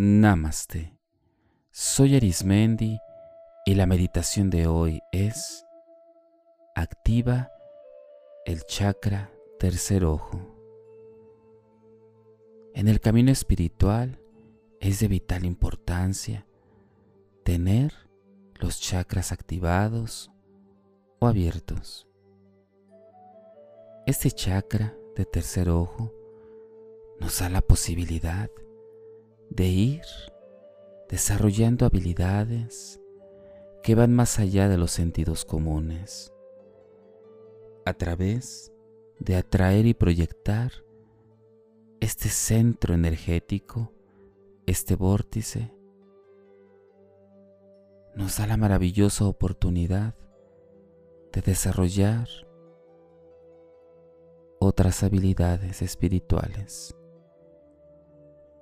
Namaste. Soy Arismendi y la meditación de hoy es Activa el chakra tercer ojo. En el camino espiritual es de vital importancia tener los chakras activados o abiertos. Este chakra de tercer ojo nos da la posibilidad de ir desarrollando habilidades que van más allá de los sentidos comunes, a través de atraer y proyectar este centro energético, este vórtice, nos da la maravillosa oportunidad de desarrollar otras habilidades espirituales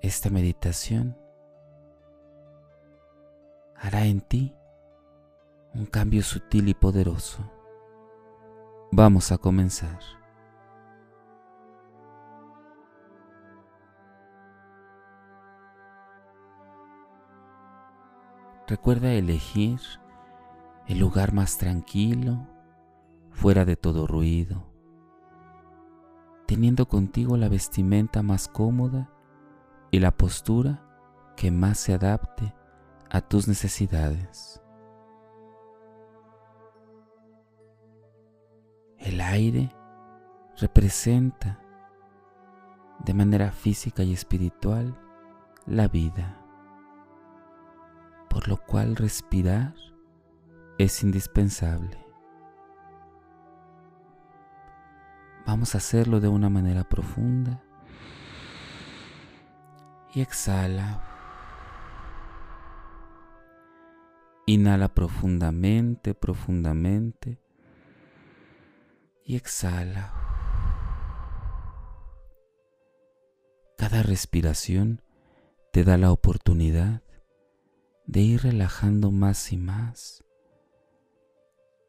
esta meditación hará en ti un cambio sutil y poderoso. Vamos a comenzar. Recuerda elegir el lugar más tranquilo, fuera de todo ruido, teniendo contigo la vestimenta más cómoda y la postura que más se adapte a tus necesidades. El aire representa de manera física y espiritual la vida, por lo cual respirar es indispensable. Vamos a hacerlo de una manera profunda y exhala. Inhala profundamente, profundamente y exhala. Cada respiración te da la oportunidad de ir relajando más y más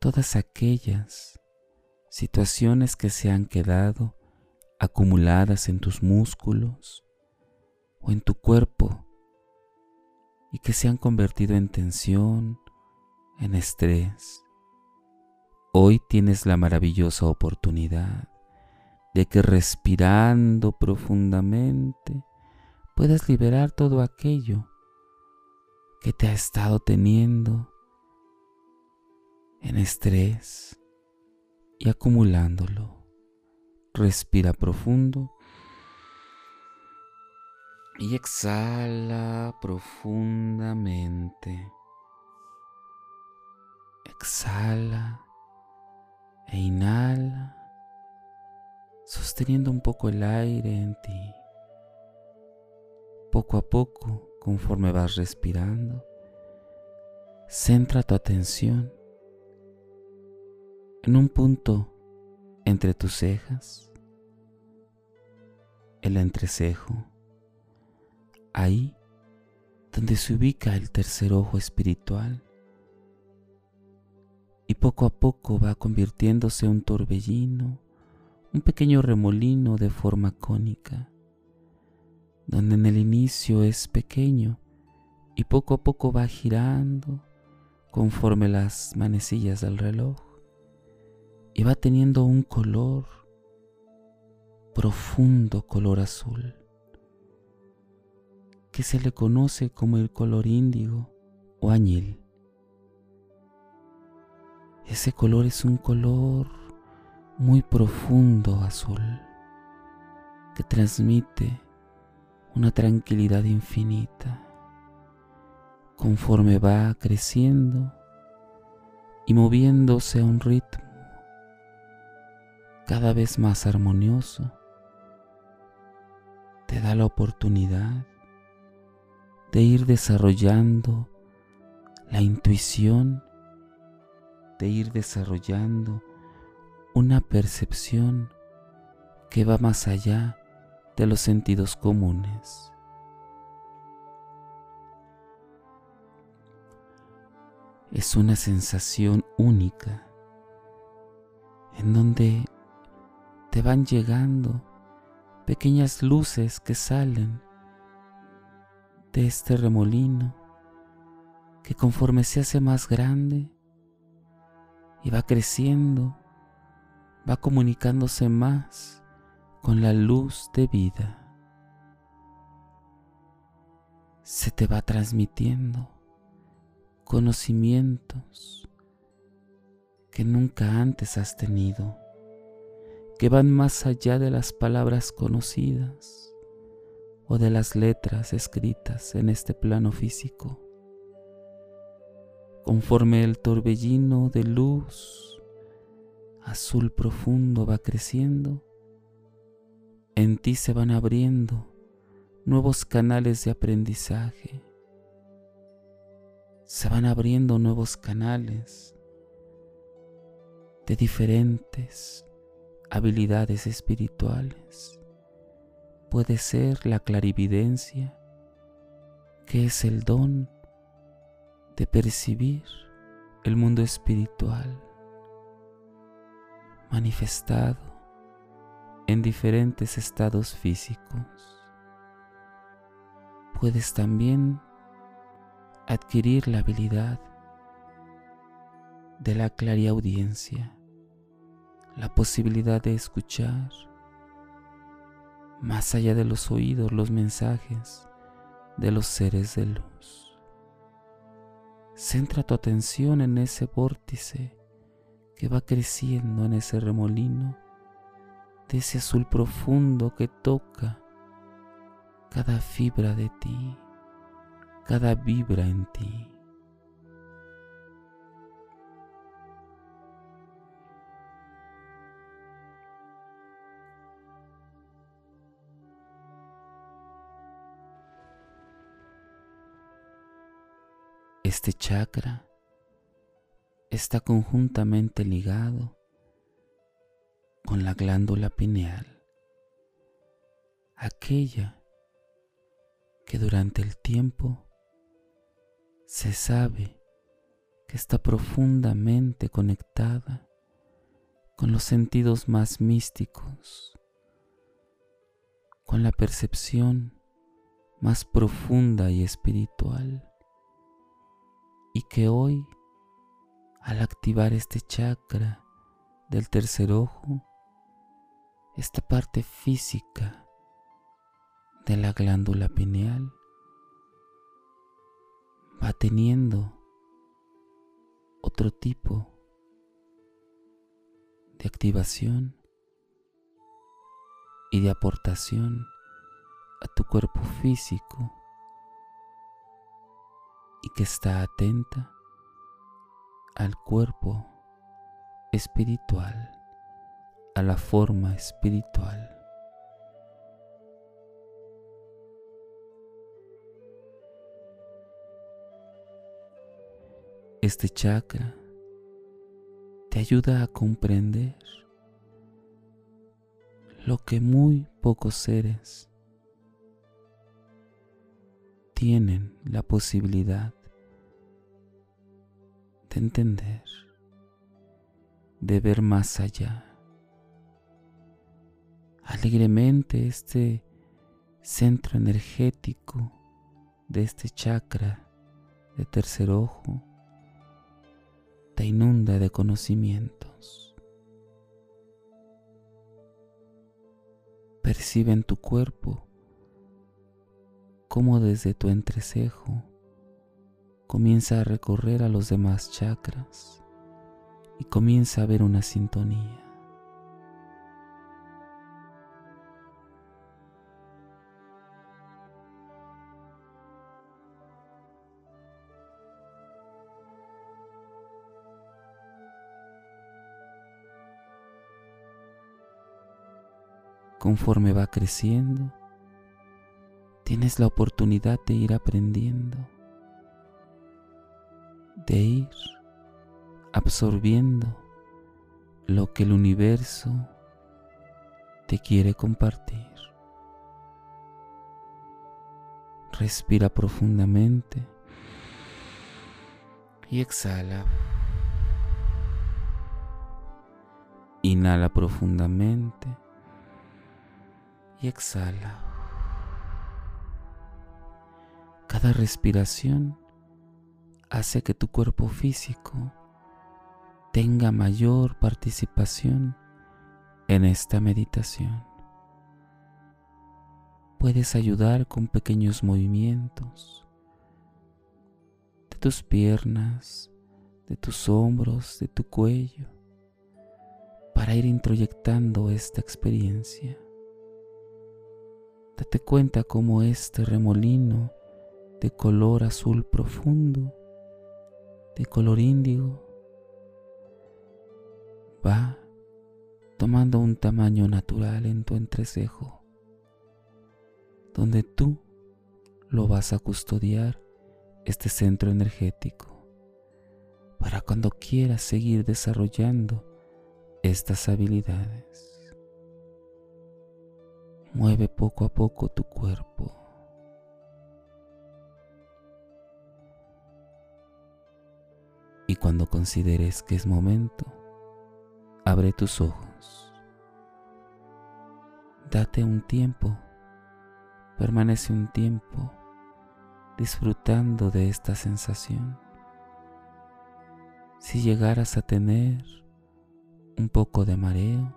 todas aquellas situaciones que se han quedado acumuladas en tus músculos, o en tu cuerpo y que se han convertido en tensión, en estrés. Hoy tienes la maravillosa oportunidad de que respirando profundamente puedas liberar todo aquello que te ha estado teniendo en estrés y acumulándolo. Respira profundo y exhala profundamente. Exhala e inhala, sosteniendo un poco el aire en ti. Poco a poco, conforme vas respirando, centra tu atención en un punto entre tus cejas, el entrecejo ahí donde se ubica el tercer ojo espiritual. Y poco a poco va convirtiéndose en un torbellino, un pequeño remolino de forma cónica, donde en el inicio es pequeño y poco a poco va girando conforme las manecillas del reloj y va teniendo un color profundo color azul que se le conoce como el color índigo o añil. Ese color es un color muy profundo azul que transmite una tranquilidad infinita conforme va creciendo y moviéndose a un ritmo cada vez más armonioso, te da la oportunidad de ir desarrollando la intuición, de ir desarrollando una percepción que va más allá de los sentidos comunes. Es una sensación única en donde te van llegando pequeñas luces que salen de este remolino que conforme se hace más grande y va creciendo, va comunicándose más con la luz de vida. Se te va transmitiendo conocimientos que nunca antes has tenido, que van más allá de las palabras conocidas o de las letras escritas en este plano físico. Conforme el torbellino de luz azul profundo va creciendo, en ti se van abriendo nuevos canales de aprendizaje. Se van abriendo nuevos canales de diferentes habilidades espirituales. Puede ser la clarividencia, que es el don de percibir el mundo espiritual manifestado en diferentes estados físicos. Puedes también adquirir la habilidad de la clariaudiencia, la posibilidad de escuchar más allá de los oídos los mensajes de los seres de luz. Centra tu atención en ese vórtice que va creciendo en ese remolino de ese azul profundo que toca cada fibra de ti, cada vibra en ti. Este chakra está conjuntamente ligado con la glándula pineal, aquella que durante el tiempo se sabe que está profundamente conectada con los sentidos más místicos, con la percepción más profunda y espiritual, y que hoy, al activar este chakra del tercer ojo, esta parte física de la glándula pineal va teniendo otro tipo de activación y de aportación a tu cuerpo físico y que está atenta al cuerpo espiritual a la forma espiritual. Este chakra te ayuda a comprender lo que muy pocos seres tienen la posibilidad de entender, de ver más allá alegremente este centro energético de este chakra de tercer ojo te inunda de conocimientos. Percibe en tu cuerpo cómo desde tu entrecejo comienza a recorrer a los demás chakras y comienza a ver una sintonía. conforme va creciendo, tienes la oportunidad de ir aprendiendo, de ir absorbiendo lo que el universo te quiere compartir. Respira profundamente y exhala. Inhala profundamente y exhala. Cada respiración hace que tu cuerpo físico tenga mayor participación en esta meditación. Puedes ayudar con pequeños movimientos de tus piernas, de tus hombros, de tu cuello, para ir introyectando esta experiencia. Date cuenta cómo este remolino de color azul profundo, de color índigo, va tomando un tamaño natural en tu entrecejo, donde tú lo vas a custodiar este centro energético para cuando quieras seguir desarrollando estas habilidades. Mueve poco a poco tu cuerpo. Cuando consideres que es momento, abre tus ojos. Date un tiempo, permanece un tiempo disfrutando de esta sensación. Si llegaras a tener un poco de mareo,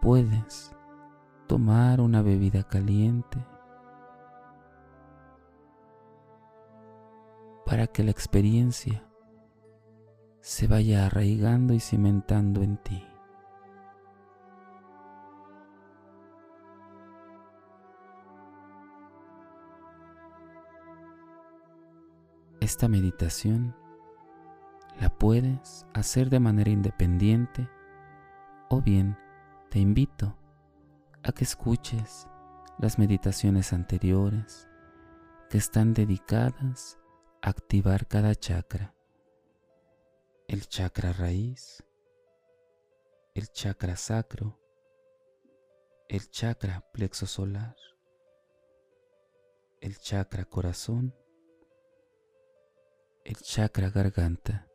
puedes tomar una bebida caliente para que la experiencia se vaya arraigando y cimentando en ti. Esta meditación la puedes hacer de manera independiente o bien te invito a que escuches las meditaciones anteriores que están dedicadas activar cada chakra. El chakra raíz, el chakra sacro, el chakra plexo solar, el chakra corazón, el chakra garganta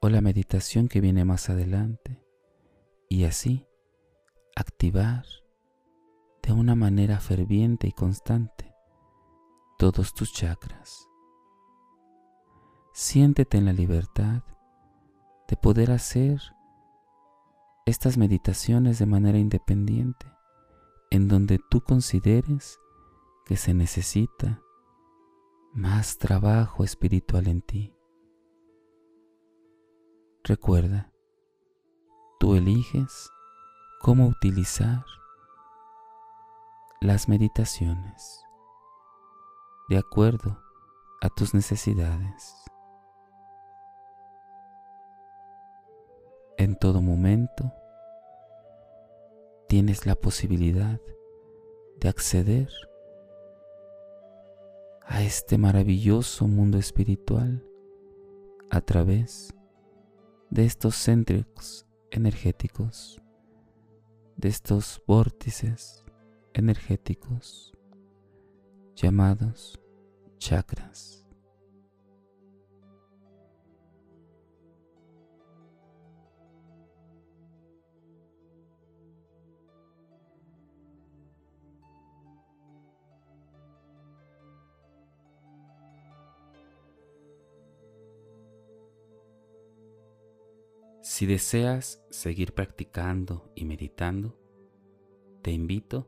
o la meditación que viene más adelante y así activar de una manera ferviente y constante todos tus chakras. Siéntete en la libertad de poder hacer estas meditaciones de manera independiente, en donde tú consideres que se necesita más trabajo espiritual en ti. Recuerda, tú eliges cómo utilizar las meditaciones de acuerdo a tus necesidades. En todo momento tienes la posibilidad de acceder a este maravilloso mundo espiritual a través de estos centros energéticos, de estos vórtices energéticos llamados chakras. Si deseas seguir practicando y meditando, te invito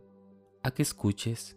a que escuches